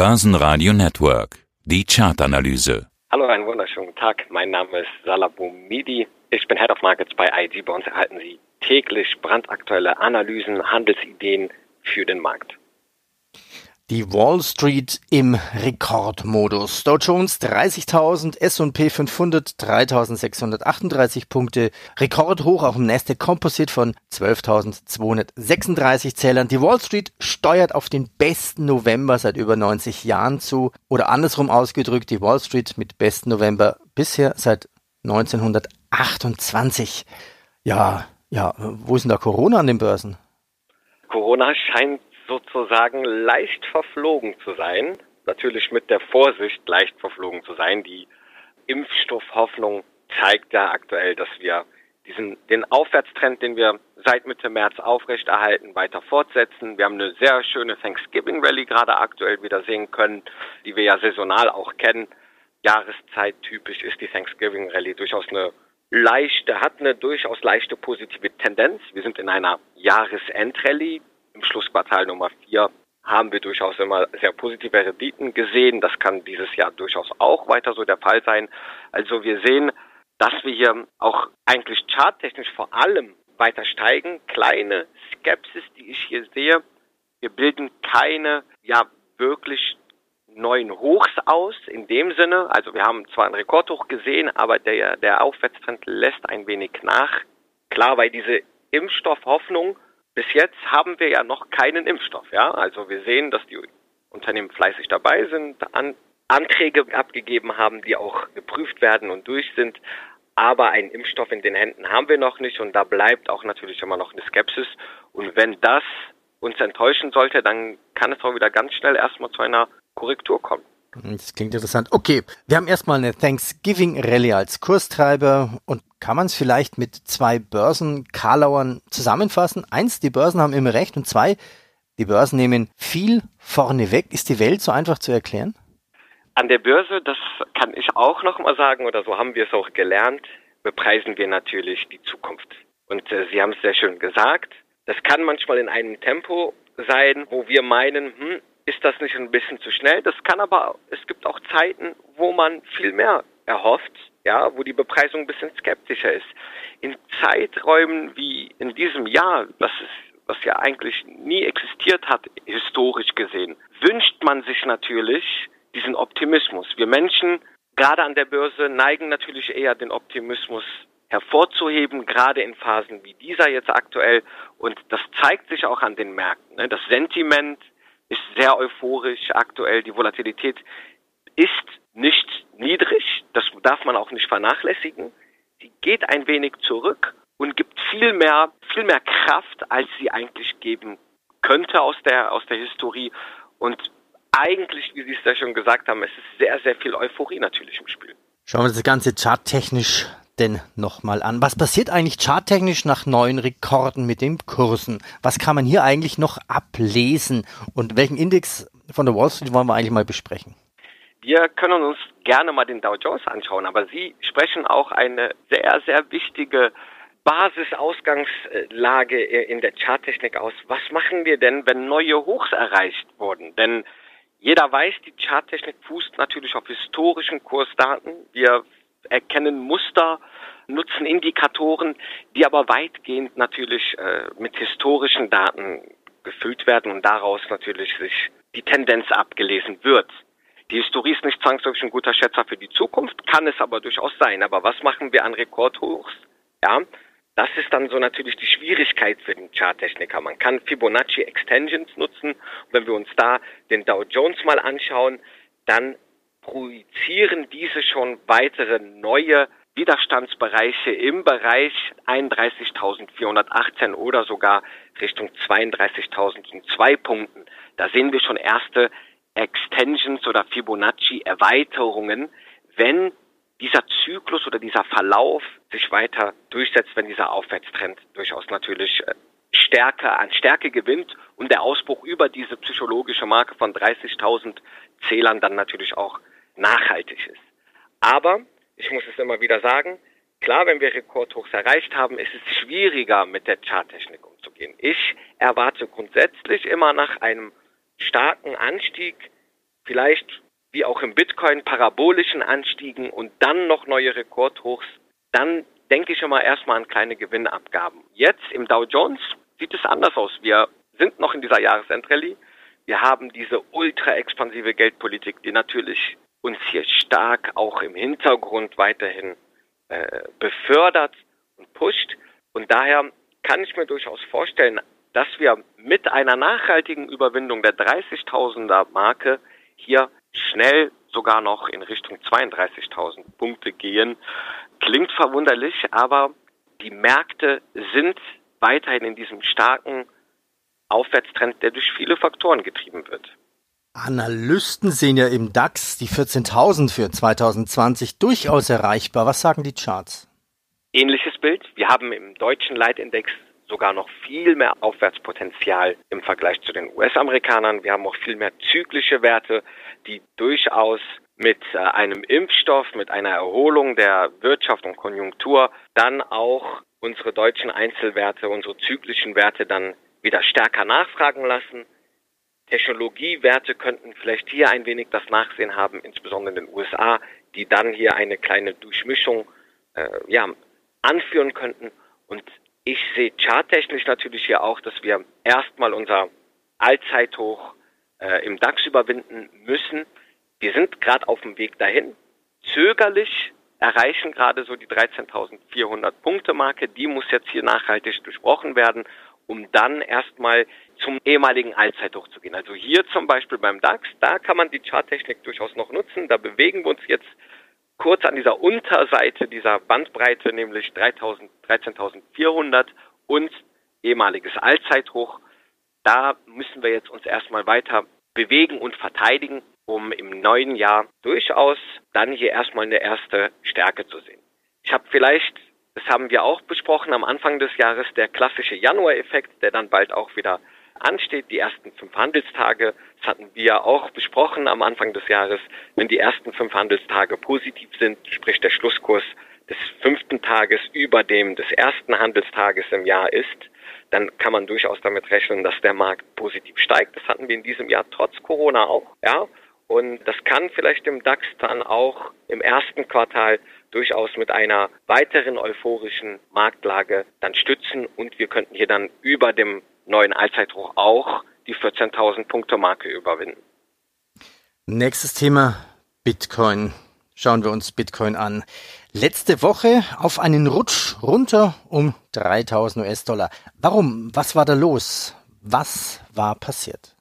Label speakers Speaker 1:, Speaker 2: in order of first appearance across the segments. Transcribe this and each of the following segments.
Speaker 1: Börsenradio Network. Die Chartanalyse.
Speaker 2: Hallo, einen wunderschönen Tag. Mein Name ist Salah Boumidi. Ich bin Head of Markets bei IG. Bei uns erhalten Sie täglich brandaktuelle Analysen, Handelsideen für den Markt.
Speaker 3: Die Wall Street im Rekordmodus. Dow Jones 30.000, S&P 500 3.638 Punkte. Rekordhoch auch im Nasdaq Composite von 12.236 Zählern. Die Wall Street steuert auf den besten November seit über 90 Jahren zu. Oder andersrum ausgedrückt, die Wall Street mit besten November bisher seit 1928. Ja, ja, wo ist denn da Corona an den Börsen?
Speaker 2: Corona scheint sozusagen leicht verflogen zu sein. Natürlich mit der Vorsicht leicht verflogen zu sein. Die Impfstoffhoffnung zeigt ja aktuell, dass wir diesen, den Aufwärtstrend, den wir seit Mitte März aufrechterhalten, weiter fortsetzen. Wir haben eine sehr schöne Thanksgiving Rally gerade aktuell wieder sehen können, die wir ja saisonal auch kennen. Jahreszeit typisch ist die Thanksgiving Rally durchaus eine leichte, hat eine durchaus leichte positive Tendenz. Wir sind in einer Jahresendrallye im Schlussquartal Nummer 4 haben wir durchaus immer sehr positive Renditen gesehen. Das kann dieses Jahr durchaus auch weiter so der Fall sein. Also wir sehen, dass wir hier auch eigentlich charttechnisch vor allem weiter steigen. Kleine Skepsis, die ich hier sehe. Wir bilden keine, ja, wirklich neuen Hochs aus in dem Sinne. Also wir haben zwar einen Rekordhoch gesehen, aber der, der Aufwärtstrend lässt ein wenig nach. Klar, weil diese Impfstoffhoffnung bis jetzt haben wir ja noch keinen Impfstoff. Ja, also wir sehen, dass die Unternehmen fleißig dabei sind, an, Anträge abgegeben haben, die auch geprüft werden und durch sind. Aber einen Impfstoff in den Händen haben wir noch nicht und da bleibt auch natürlich immer noch eine Skepsis. Und wenn das uns enttäuschen sollte, dann kann es auch wieder ganz schnell erstmal zu einer Korrektur kommen.
Speaker 3: Das klingt interessant. Okay, wir haben erstmal eine Thanksgiving Rallye als Kurstreiber und kann man es vielleicht mit zwei Börsen Karlauern zusammenfassen? Eins, die Börsen haben immer recht und zwei, die Börsen nehmen viel vorne weg. Ist die Welt so einfach zu erklären?
Speaker 2: An der Börse, das kann ich auch nochmal sagen oder so haben wir es auch gelernt, bepreisen wir natürlich die Zukunft. Und äh, Sie haben es sehr schön gesagt. Das kann manchmal in einem Tempo sein, wo wir meinen, hm, ist das nicht ein bisschen zu schnell? Das kann aber, es gibt auch Zeiten, wo man viel mehr erhofft, ja, wo die Bepreisung ein bisschen skeptischer ist. In Zeiträumen wie in diesem Jahr, das ist, was ja eigentlich nie existiert hat, historisch gesehen, wünscht man sich natürlich diesen Optimismus. Wir Menschen, gerade an der Börse, neigen natürlich eher den Optimismus hervorzuheben, gerade in Phasen wie dieser jetzt aktuell. Und das zeigt sich auch an den Märkten. Ne? Das Sentiment ist sehr euphorisch aktuell. Die Volatilität ist nicht niedrig, das darf man auch nicht vernachlässigen. Sie geht ein wenig zurück und gibt viel mehr, viel mehr Kraft, als sie eigentlich geben könnte aus der, aus der Historie. Und eigentlich, wie Sie es ja schon gesagt haben, es ist sehr, sehr viel Euphorie natürlich im Spiel.
Speaker 3: Schauen wir uns das Ganze charttechnisch denn nochmal an? Was passiert eigentlich charttechnisch nach neuen Rekorden mit den Kursen? Was kann man hier eigentlich noch ablesen? Und welchen Index von der Wall Street wollen wir eigentlich mal besprechen?
Speaker 2: Wir können uns gerne mal den Dow Jones anschauen, aber Sie sprechen auch eine sehr, sehr wichtige Basisausgangslage in der Charttechnik aus. Was machen wir denn, wenn neue Hochs erreicht wurden? Denn jeder weiß, die Charttechnik fußt natürlich auf historischen Kursdaten. Wir erkennen Muster, nutzen Indikatoren, die aber weitgehend natürlich äh, mit historischen Daten gefüllt werden und daraus natürlich sich die Tendenz abgelesen wird. Die Historie ist nicht zwangsläufig ein guter Schätzer für die Zukunft, kann es aber durchaus sein. Aber was machen wir an Rekordhochs? Ja, das ist dann so natürlich die Schwierigkeit für den Charttechniker. Man kann Fibonacci Extensions nutzen. Und wenn wir uns da den Dow Jones mal anschauen, dann projizieren diese schon weitere neue Widerstandsbereiche im Bereich 31.418 oder sogar Richtung 32.002 Punkten. Da sehen wir schon erste Extensions oder Fibonacci-Erweiterungen, wenn dieser Zyklus oder dieser Verlauf sich weiter durchsetzt, wenn dieser Aufwärtstrend durchaus natürlich äh, Stärke an Stärke gewinnt und der Ausbruch über diese psychologische Marke von 30.000 Zählern dann natürlich auch nachhaltig ist. Aber, ich muss es immer wieder sagen, klar, wenn wir Rekordhochs erreicht haben, ist es schwieriger mit der Charttechnik umzugehen. Ich erwarte grundsätzlich immer nach einem starken Anstieg vielleicht wie auch im Bitcoin parabolischen Anstiegen und dann noch neue Rekordhochs, dann denke ich immer erstmal an kleine Gewinnabgaben. Jetzt im Dow Jones sieht es anders aus. Wir sind noch in dieser Jahresendrallye. Wir haben diese ultra expansive Geldpolitik, die natürlich uns hier stark auch im Hintergrund weiterhin äh, befördert und pusht. Und daher kann ich mir durchaus vorstellen, dass wir mit einer nachhaltigen Überwindung der 30.000er Marke hier schnell sogar noch in Richtung 32.000 Punkte gehen. Klingt verwunderlich, aber die Märkte sind weiterhin in diesem starken Aufwärtstrend, der durch viele Faktoren getrieben wird.
Speaker 3: Analysten sehen ja im DAX die 14.000 für 2020 durchaus erreichbar. Was sagen die Charts?
Speaker 2: Ähnliches Bild. Wir haben im deutschen Leitindex sogar noch viel mehr Aufwärtspotenzial im Vergleich zu den US-Amerikanern. Wir haben auch viel mehr zyklische Werte, die durchaus mit äh, einem Impfstoff, mit einer Erholung der Wirtschaft und Konjunktur dann auch unsere deutschen Einzelwerte, unsere zyklischen Werte dann wieder stärker nachfragen lassen. Technologiewerte könnten vielleicht hier ein wenig das Nachsehen haben, insbesondere in den USA, die dann hier eine kleine Durchmischung äh, ja, anführen könnten. Und ich sehe charttechnisch natürlich hier auch, dass wir erstmal unser Allzeithoch äh, im DAX überwinden müssen. Wir sind gerade auf dem Weg dahin. Zögerlich erreichen gerade so die 13.400 Punkte Marke. Die muss jetzt hier nachhaltig durchbrochen werden, um dann erstmal zum ehemaligen Allzeithoch zu gehen. Also hier zum Beispiel beim DAX, da kann man die Charttechnik durchaus noch nutzen. Da bewegen wir uns jetzt kurz an dieser Unterseite dieser Bandbreite, nämlich 13.400 und ehemaliges Allzeithoch. Da müssen wir jetzt uns erstmal weiter bewegen und verteidigen, um im neuen Jahr durchaus dann hier erstmal eine erste Stärke zu sehen. Ich habe vielleicht, das haben wir auch besprochen am Anfang des Jahres, der klassische Januar-Effekt, der dann bald auch wieder ansteht, die ersten fünf Handelstage. Das hatten wir auch besprochen am Anfang des Jahres. Wenn die ersten fünf Handelstage positiv sind, sprich der Schlusskurs des fünften Tages über dem des ersten Handelstages im Jahr ist, dann kann man durchaus damit rechnen, dass der Markt positiv steigt. Das hatten wir in diesem Jahr trotz Corona auch, ja. Und das kann vielleicht im DAX dann auch im ersten Quartal durchaus mit einer weiteren euphorischen Marktlage dann stützen und wir könnten hier dann über dem neuen Allzeithoch auch die 14.000 Punkte Marke überwinden.
Speaker 3: Nächstes Thema Bitcoin. Schauen wir uns Bitcoin an. Letzte Woche auf einen Rutsch runter um 3000 US-Dollar. Warum? Was war da los? Was war passiert?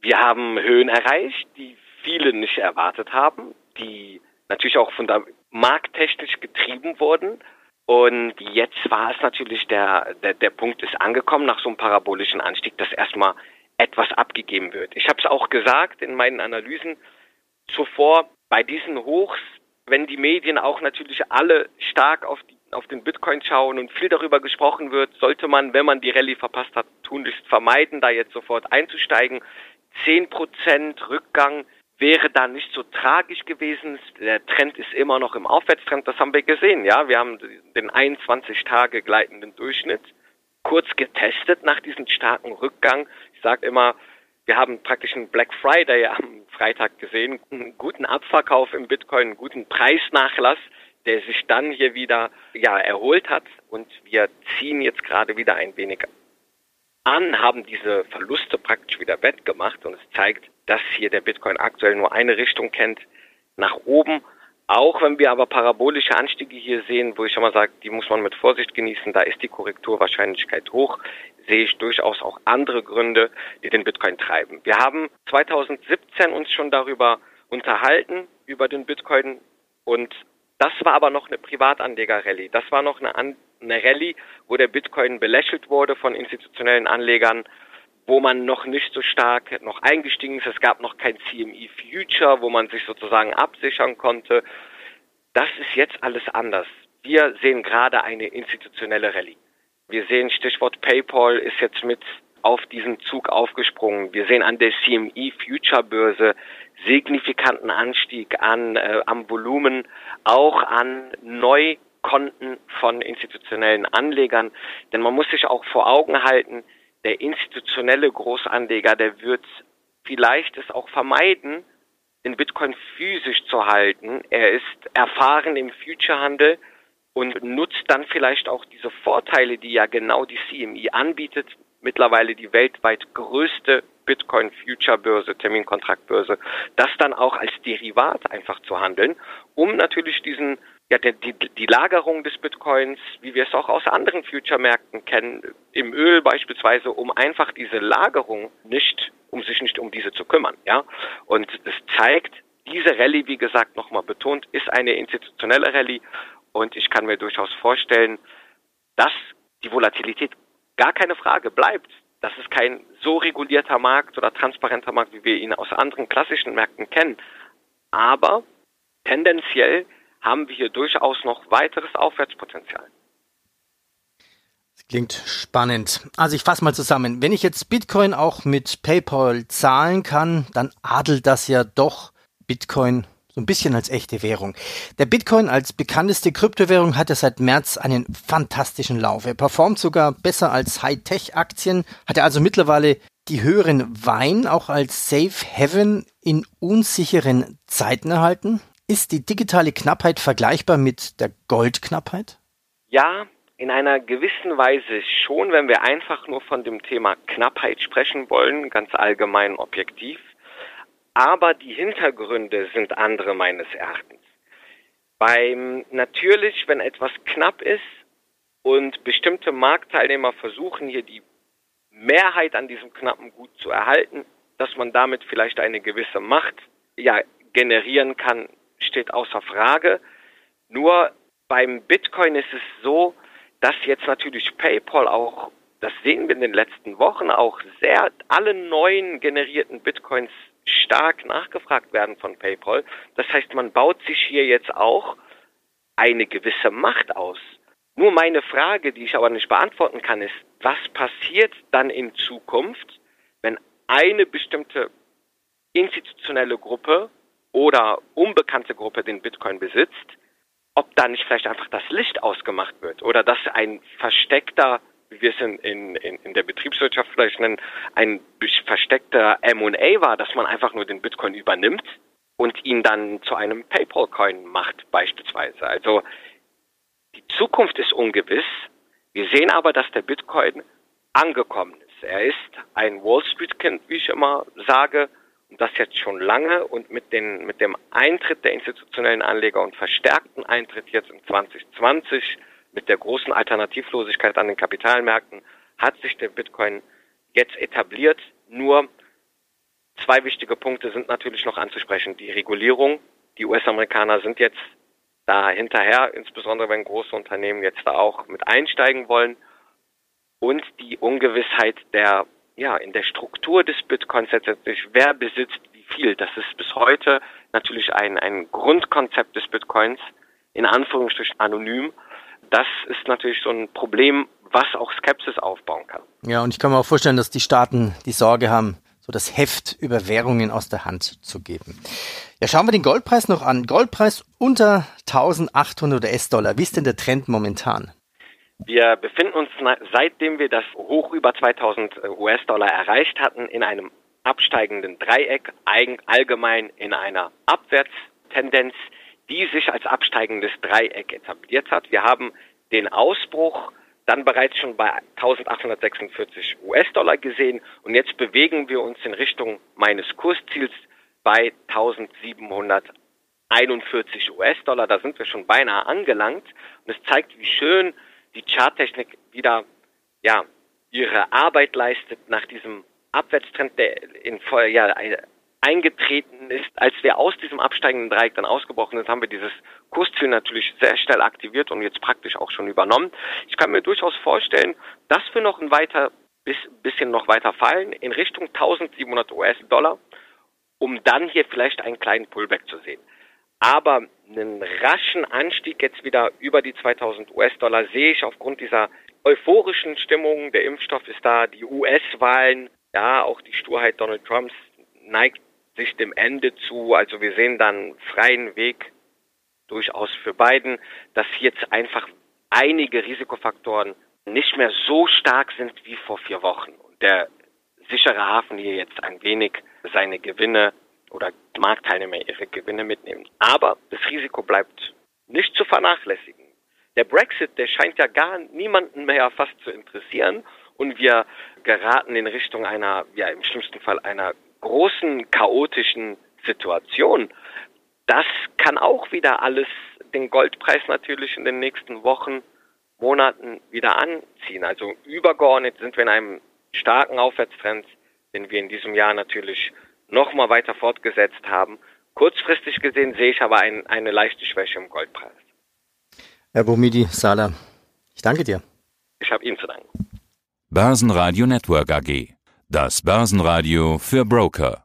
Speaker 2: Wir haben Höhen erreicht, die viele nicht erwartet haben, die natürlich auch von der markttechnisch getrieben wurden und jetzt war es natürlich der, der, der Punkt ist angekommen nach so einem parabolischen Anstieg, dass erstmal etwas abgegeben wird. Ich habe es auch gesagt in meinen Analysen zuvor, bei diesen Hochs, wenn die Medien auch natürlich alle stark auf, die, auf den Bitcoin schauen und viel darüber gesprochen wird, sollte man, wenn man die Rallye verpasst hat, tunlichst vermeiden, da jetzt sofort einzusteigen. Zehn Prozent Rückgang wäre da nicht so tragisch gewesen. Der Trend ist immer noch im Aufwärtstrend, das haben wir gesehen. Ja, wir haben den 21 Tage gleitenden Durchschnitt kurz getestet nach diesem starken Rückgang. Ich sage immer, wir haben praktisch einen Black Friday am Freitag gesehen, einen guten Abverkauf im Bitcoin, einen guten Preisnachlass, der sich dann hier wieder ja erholt hat und wir ziehen jetzt gerade wieder ein wenig an, haben diese Verluste praktisch wieder wettgemacht und es zeigt, dass hier der Bitcoin aktuell nur eine Richtung kennt, nach oben. Auch wenn wir aber parabolische Anstiege hier sehen, wo ich schon mal sage, die muss man mit Vorsicht genießen, da ist die Korrekturwahrscheinlichkeit hoch, sehe ich durchaus auch andere Gründe, die den Bitcoin treiben. Wir haben 2017 uns schon darüber unterhalten, über den Bitcoin und das war aber noch eine Privatanleger-Rallye. Das war noch eine, An eine Rallye, wo der Bitcoin belächelt wurde von institutionellen Anlegern wo man noch nicht so stark noch eingestiegen ist. Es gab noch kein CME Future, wo man sich sozusagen absichern konnte. Das ist jetzt alles anders. Wir sehen gerade eine institutionelle Rallye. Wir sehen Stichwort PayPal ist jetzt mit auf diesen Zug aufgesprungen. Wir sehen an der CME Future Börse signifikanten Anstieg an äh, am Volumen, auch an Neukonten von institutionellen Anlegern. Denn man muss sich auch vor Augen halten, der institutionelle Großanleger, der wird vielleicht es auch vermeiden, den Bitcoin physisch zu halten. Er ist erfahren im Future-Handel und nutzt dann vielleicht auch diese Vorteile, die ja genau die CME anbietet, mittlerweile die weltweit größte Bitcoin Future Börse, Terminkontraktbörse, das dann auch als Derivat einfach zu handeln, um natürlich diesen ja, die, die, Lagerung des Bitcoins, wie wir es auch aus anderen Future-Märkten kennen, im Öl beispielsweise, um einfach diese Lagerung nicht, um sich nicht um diese zu kümmern, ja. Und es zeigt, diese Rallye, wie gesagt, nochmal betont, ist eine institutionelle Rallye und ich kann mir durchaus vorstellen, dass die Volatilität gar keine Frage bleibt. Das ist kein so regulierter Markt oder transparenter Markt, wie wir ihn aus anderen klassischen Märkten kennen. Aber tendenziell haben wir hier durchaus noch weiteres Aufwärtspotenzial.
Speaker 3: Klingt spannend. Also ich fasse mal zusammen. Wenn ich jetzt Bitcoin auch mit PayPal zahlen kann, dann adelt das ja doch Bitcoin so ein bisschen als echte Währung. Der Bitcoin als bekannteste Kryptowährung hat ja seit März einen fantastischen Lauf. Er performt sogar besser als Hightech-Aktien, hat er also mittlerweile die höheren Wein auch als Safe Haven in unsicheren Zeiten erhalten. Ist die digitale Knappheit vergleichbar mit der Goldknappheit?
Speaker 2: Ja, in einer gewissen Weise schon, wenn wir einfach nur von dem Thema Knappheit sprechen wollen, ganz allgemein objektiv. Aber die Hintergründe sind andere meines Erachtens. Beim natürlich, wenn etwas knapp ist und bestimmte Marktteilnehmer versuchen hier die Mehrheit an diesem knappen Gut zu erhalten, dass man damit vielleicht eine gewisse Macht ja generieren kann, steht außer Frage. Nur beim Bitcoin ist es so, dass jetzt natürlich PayPal auch, das sehen wir in den letzten Wochen auch sehr, alle neuen generierten Bitcoins stark nachgefragt werden von PayPal. Das heißt, man baut sich hier jetzt auch eine gewisse Macht aus. Nur meine Frage, die ich aber nicht beantworten kann, ist, was passiert dann in Zukunft, wenn eine bestimmte institutionelle Gruppe oder unbekannte Gruppe den Bitcoin besitzt, ob da nicht vielleicht einfach das Licht ausgemacht wird oder dass ein versteckter, wie wir es in, in, in der Betriebswirtschaft vielleicht nennen, ein versteckter M&A war, dass man einfach nur den Bitcoin übernimmt und ihn dann zu einem PayPal-Coin macht beispielsweise. Also die Zukunft ist ungewiss. Wir sehen aber, dass der Bitcoin angekommen ist. Er ist ein Wall Street-Kind, wie ich immer sage, und das jetzt schon lange und mit, den, mit dem Eintritt der institutionellen Anleger und verstärkten Eintritt jetzt in 2020 mit der großen Alternativlosigkeit an den Kapitalmärkten hat sich der Bitcoin jetzt etabliert. Nur zwei wichtige Punkte sind natürlich noch anzusprechen. Die Regulierung. Die US-Amerikaner sind jetzt da hinterher, insbesondere wenn große Unternehmen jetzt da auch mit einsteigen wollen. Und die Ungewissheit der ja, in der Struktur des Bitcoins letztendlich, wer besitzt wie viel. Das ist bis heute natürlich ein, ein Grundkonzept des Bitcoins, in Anführungsstrichen anonym. Das ist natürlich so ein Problem, was auch Skepsis aufbauen kann.
Speaker 3: Ja, und ich kann mir auch vorstellen, dass die Staaten die Sorge haben, so das Heft über Währungen aus der Hand zu geben. Ja, schauen wir den Goldpreis noch an. Goldpreis unter 1800 US-Dollar. Wie ist denn der Trend momentan?
Speaker 2: Wir befinden uns, seitdem wir das hoch über 2000 äh, US-Dollar erreicht hatten, in einem absteigenden Dreieck, allgemein in einer Abwärtstendenz, die sich als absteigendes Dreieck etabliert hat. Wir haben den Ausbruch dann bereits schon bei 1846 US-Dollar gesehen und jetzt bewegen wir uns in Richtung meines Kursziels bei 1741 US-Dollar. Da sind wir schon beinahe angelangt und es zeigt, wie schön die Charttechnik wieder ja ihre Arbeit leistet nach diesem Abwärtstrend, der in ja, eingetreten ist, als wir aus diesem absteigenden Dreieck dann ausgebrochen sind, haben wir dieses Kursziel natürlich sehr schnell aktiviert und jetzt praktisch auch schon übernommen. Ich kann mir durchaus vorstellen, dass wir noch ein weiter bis, bisschen noch weiter fallen in Richtung 1700 US-Dollar, um dann hier vielleicht einen kleinen Pullback zu sehen. Aber einen raschen Anstieg jetzt wieder über die 2000 US-Dollar sehe ich aufgrund dieser euphorischen Stimmung. Der Impfstoff ist da, die US-Wahlen, ja, auch die Sturheit Donald Trumps neigt sich dem Ende zu. Also wir sehen dann freien Weg durchaus für Biden, dass jetzt einfach einige Risikofaktoren nicht mehr so stark sind wie vor vier Wochen und der sichere Hafen hier jetzt ein wenig seine Gewinne oder Marktteilnehmer ihre Gewinne mitnehmen. Aber das Risiko bleibt nicht zu vernachlässigen. Der Brexit, der scheint ja gar niemanden mehr fast zu interessieren und wir geraten in Richtung einer, ja im schlimmsten Fall einer großen chaotischen Situation. Das kann auch wieder alles den Goldpreis natürlich in den nächsten Wochen, Monaten wieder anziehen. Also übergeordnet sind wir in einem starken Aufwärtstrend, den wir in diesem Jahr natürlich nochmal weiter fortgesetzt haben. Kurzfristig gesehen sehe ich aber ein, eine leichte Schwäche im Goldpreis.
Speaker 3: Herr Bomidi Sala, ich danke dir.
Speaker 2: Ich habe Ihnen zu danken.
Speaker 1: Börsenradio Network AG. Das Börsenradio für Broker.